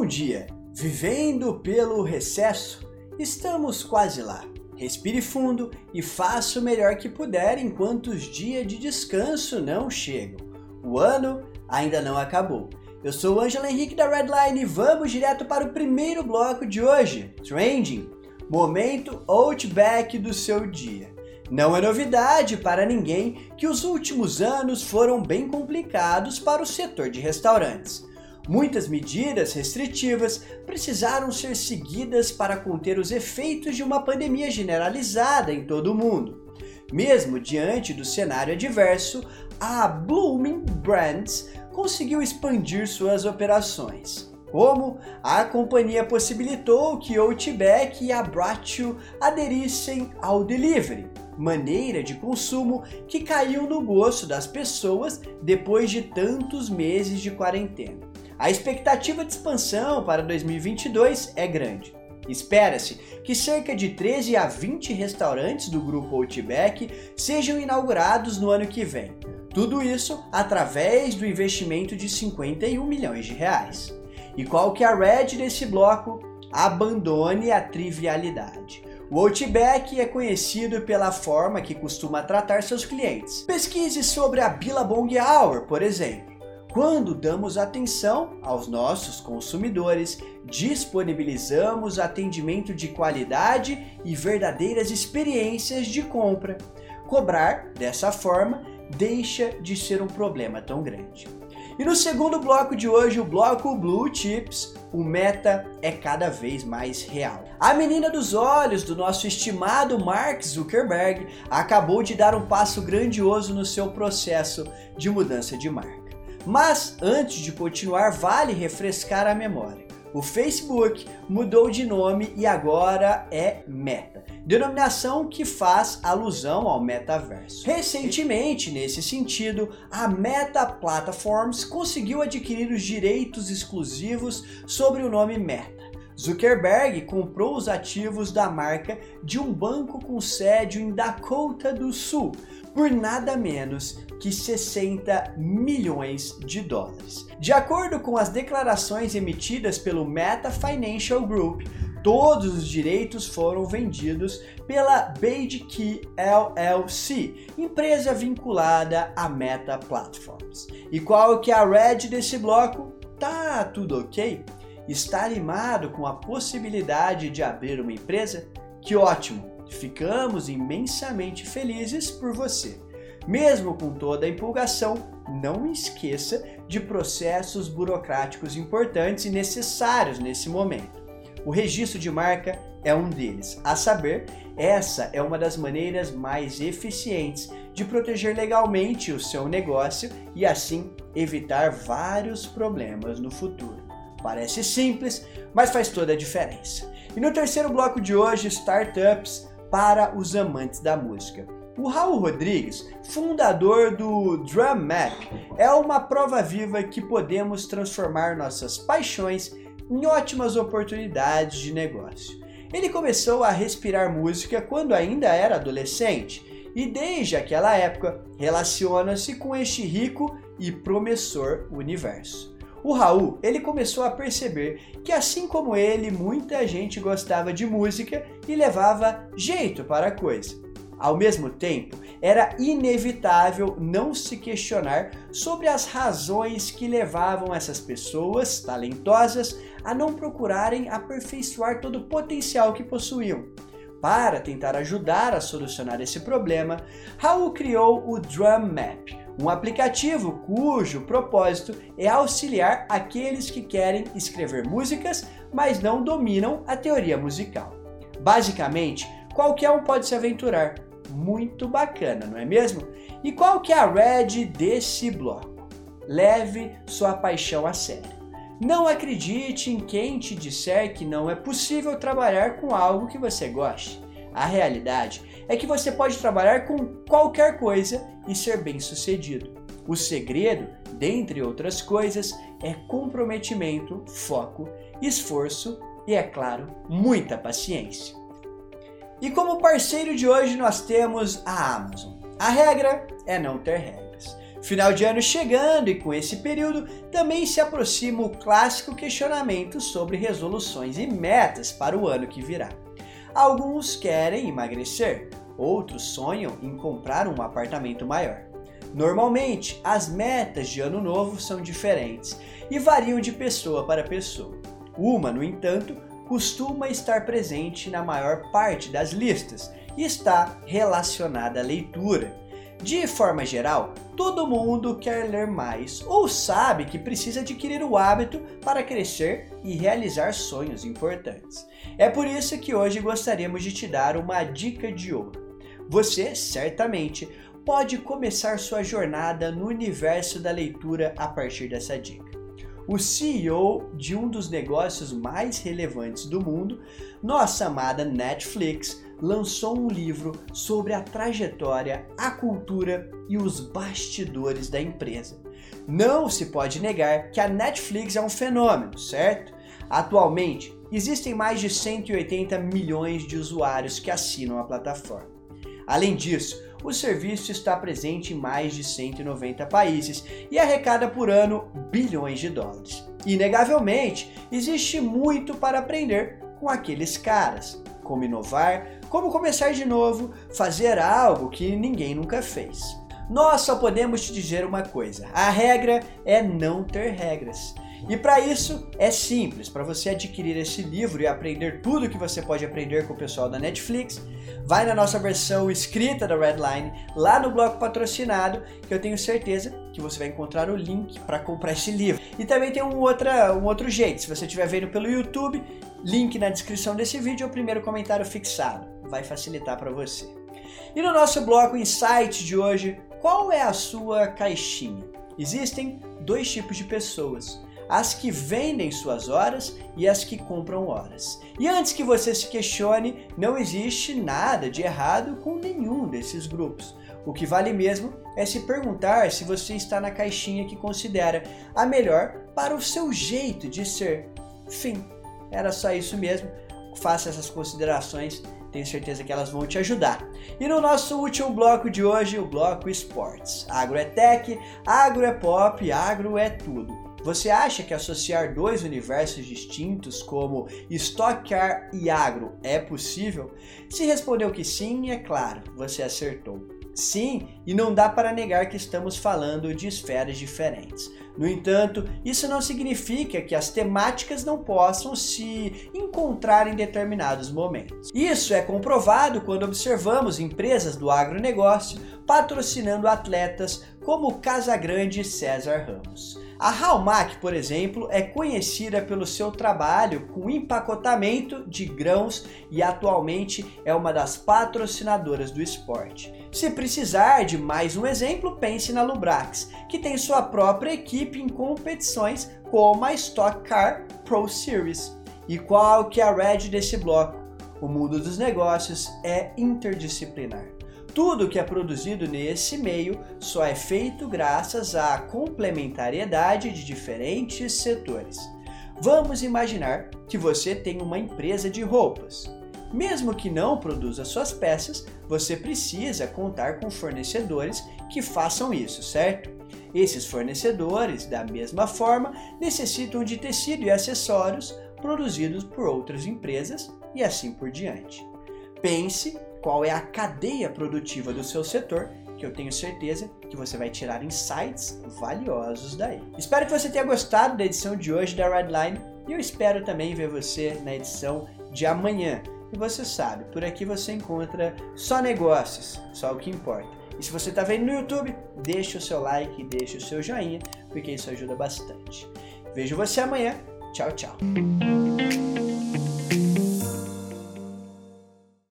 Bom dia! Vivendo pelo recesso? Estamos quase lá. Respire fundo e faça o melhor que puder enquanto os dias de descanso não chegam. O ano ainda não acabou. Eu sou o Ângelo Henrique da Redline e vamos direto para o primeiro bloco de hoje, Trending, momento Outback do seu dia. Não é novidade para ninguém que os últimos anos foram bem complicados para o setor de restaurantes. Muitas medidas restritivas precisaram ser seguidas para conter os efeitos de uma pandemia generalizada em todo o mundo. Mesmo diante do cenário adverso, a Blooming Brands conseguiu expandir suas operações. Como a companhia possibilitou que Outback e a Bracho aderissem ao delivery, maneira de consumo que caiu no gosto das pessoas depois de tantos meses de quarentena. A expectativa de expansão para 2022 é grande. Espera-se que cerca de 13 a 20 restaurantes do grupo Outback sejam inaugurados no ano que vem. Tudo isso através do investimento de 51 milhões de reais. E qual que é a red desse bloco? Abandone a trivialidade. O Outback é conhecido pela forma que costuma tratar seus clientes. Pesquise sobre a Billabong Hour, por exemplo. Quando damos atenção aos nossos consumidores, disponibilizamos atendimento de qualidade e verdadeiras experiências de compra. Cobrar dessa forma deixa de ser um problema tão grande. E no segundo bloco de hoje, o bloco Blue Chips, o meta é cada vez mais real. A menina dos olhos do nosso estimado Mark Zuckerberg acabou de dar um passo grandioso no seu processo de mudança de marca. Mas antes de continuar, vale refrescar a memória. O Facebook mudou de nome e agora é Meta, denominação que faz alusão ao metaverso. Recentemente, nesse sentido, a Meta Platforms conseguiu adquirir os direitos exclusivos sobre o nome Meta. Zuckerberg comprou os ativos da marca de um banco com sede em Dakota do Sul por nada menos que 60 milhões de dólares. De acordo com as declarações emitidas pelo Meta Financial Group, todos os direitos foram vendidos pela Beige Key LLC, empresa vinculada à Meta Platforms. E qual que é a red desse bloco? Tá tudo ok? Está animado com a possibilidade de abrir uma empresa? Que ótimo! Ficamos imensamente felizes por você. Mesmo com toda a empolgação, não esqueça de processos burocráticos importantes e necessários nesse momento. O registro de marca é um deles. A saber, essa é uma das maneiras mais eficientes de proteger legalmente o seu negócio e assim evitar vários problemas no futuro. Parece simples, mas faz toda a diferença. E no terceiro bloco de hoje, startups para os amantes da música. O Raul Rodrigues, fundador do Drum Map, é uma prova viva que podemos transformar nossas paixões em ótimas oportunidades de negócio. Ele começou a respirar música quando ainda era adolescente e desde aquela época relaciona-se com este rico e promissor universo. O Raul, ele começou a perceber que assim como ele, muita gente gostava de música e levava jeito para a coisa. Ao mesmo tempo, era inevitável não se questionar sobre as razões que levavam essas pessoas talentosas a não procurarem aperfeiçoar todo o potencial que possuíam. Para tentar ajudar a solucionar esse problema, Raul criou o Drum Map, um aplicativo cujo propósito é auxiliar aqueles que querem escrever músicas, mas não dominam a teoria musical. Basicamente, qualquer um pode se aventurar. Muito bacana, não é mesmo? E qual que é a red desse bloco? Leve sua paixão a sério. Não acredite em quem te disser que não é possível trabalhar com algo que você goste. A realidade é que você pode trabalhar com qualquer coisa e ser bem sucedido. O segredo, dentre outras coisas, é comprometimento, foco, esforço e, é claro, muita paciência. E como parceiro de hoje nós temos a Amazon. A regra é não ter regras. Final de ano chegando e com esse período também se aproxima o clássico questionamento sobre resoluções e metas para o ano que virá. Alguns querem emagrecer, outros sonham em comprar um apartamento maior. Normalmente, as metas de ano novo são diferentes e variam de pessoa para pessoa. Uma, no entanto, costuma estar presente na maior parte das listas e está relacionada à leitura. De forma geral, todo mundo quer ler mais ou sabe que precisa adquirir o hábito para crescer e realizar sonhos importantes. É por isso que hoje gostaríamos de te dar uma dica de ouro. Você certamente pode começar sua jornada no universo da leitura a partir dessa dica. O CEO de um dos negócios mais relevantes do mundo, nossa amada Netflix, lançou um livro sobre a trajetória, a cultura e os bastidores da empresa. Não se pode negar que a Netflix é um fenômeno, certo? Atualmente, existem mais de 180 milhões de usuários que assinam a plataforma. Além disso, o serviço está presente em mais de 190 países e arrecada por ano bilhões de dólares. Inegavelmente, existe muito para aprender com aqueles caras. Como inovar, como começar de novo, fazer algo que ninguém nunca fez. Nós só podemos te dizer uma coisa: a regra é não ter regras. E para isso é simples, para você adquirir esse livro e aprender tudo que você pode aprender com o pessoal da Netflix, vai na nossa versão escrita da Redline, lá no bloco patrocinado, que eu tenho certeza que você vai encontrar o link para comprar esse livro. E também tem um, outra, um outro jeito, se você estiver vendo pelo YouTube, link na descrição desse vídeo ou primeiro comentário fixado, vai facilitar para você. E no nosso bloco Insight de hoje, qual é a sua caixinha? Existem dois tipos de pessoas as que vendem suas horas e as que compram horas. E antes que você se questione, não existe nada de errado com nenhum desses grupos. O que vale mesmo é se perguntar se você está na caixinha que considera a melhor para o seu jeito de ser. Fim. Era só isso mesmo. Faça essas considerações, tenho certeza que elas vão te ajudar. E no nosso último bloco de hoje, o bloco Esportes. Agro é tech, agro é pop, agro é tudo. Você acha que associar dois universos distintos como Stock Car e Agro é possível? Se respondeu que sim, é claro, você acertou. Sim, e não dá para negar que estamos falando de esferas diferentes. No entanto, isso não significa que as temáticas não possam se encontrar em determinados momentos. Isso é comprovado quando observamos empresas do agronegócio patrocinando atletas como Casagrande e César Ramos. A Halmac, por exemplo, é conhecida pelo seu trabalho com empacotamento de grãos e atualmente é uma das patrocinadoras do esporte. Se precisar de mais um exemplo, pense na Lubrax, que tem sua própria equipe em competições como a Stock Car Pro Series. E qual que é a red desse bloco? O mundo dos negócios é interdisciplinar. Tudo que é produzido nesse meio só é feito graças à complementariedade de diferentes setores. Vamos imaginar que você tem uma empresa de roupas. Mesmo que não produza suas peças, você precisa contar com fornecedores que façam isso, certo? Esses fornecedores, da mesma forma, necessitam de tecido e acessórios produzidos por outras empresas e assim por diante. Pense qual é a cadeia produtiva do seu setor, que eu tenho certeza que você vai tirar insights valiosos daí. Espero que você tenha gostado da edição de hoje da Redline e eu espero também ver você na edição de amanhã. E você sabe, por aqui você encontra só negócios, só o que importa. E se você está vendo no YouTube, deixe o seu like, deixe o seu joinha, porque isso ajuda bastante. Vejo você amanhã. Tchau, tchau.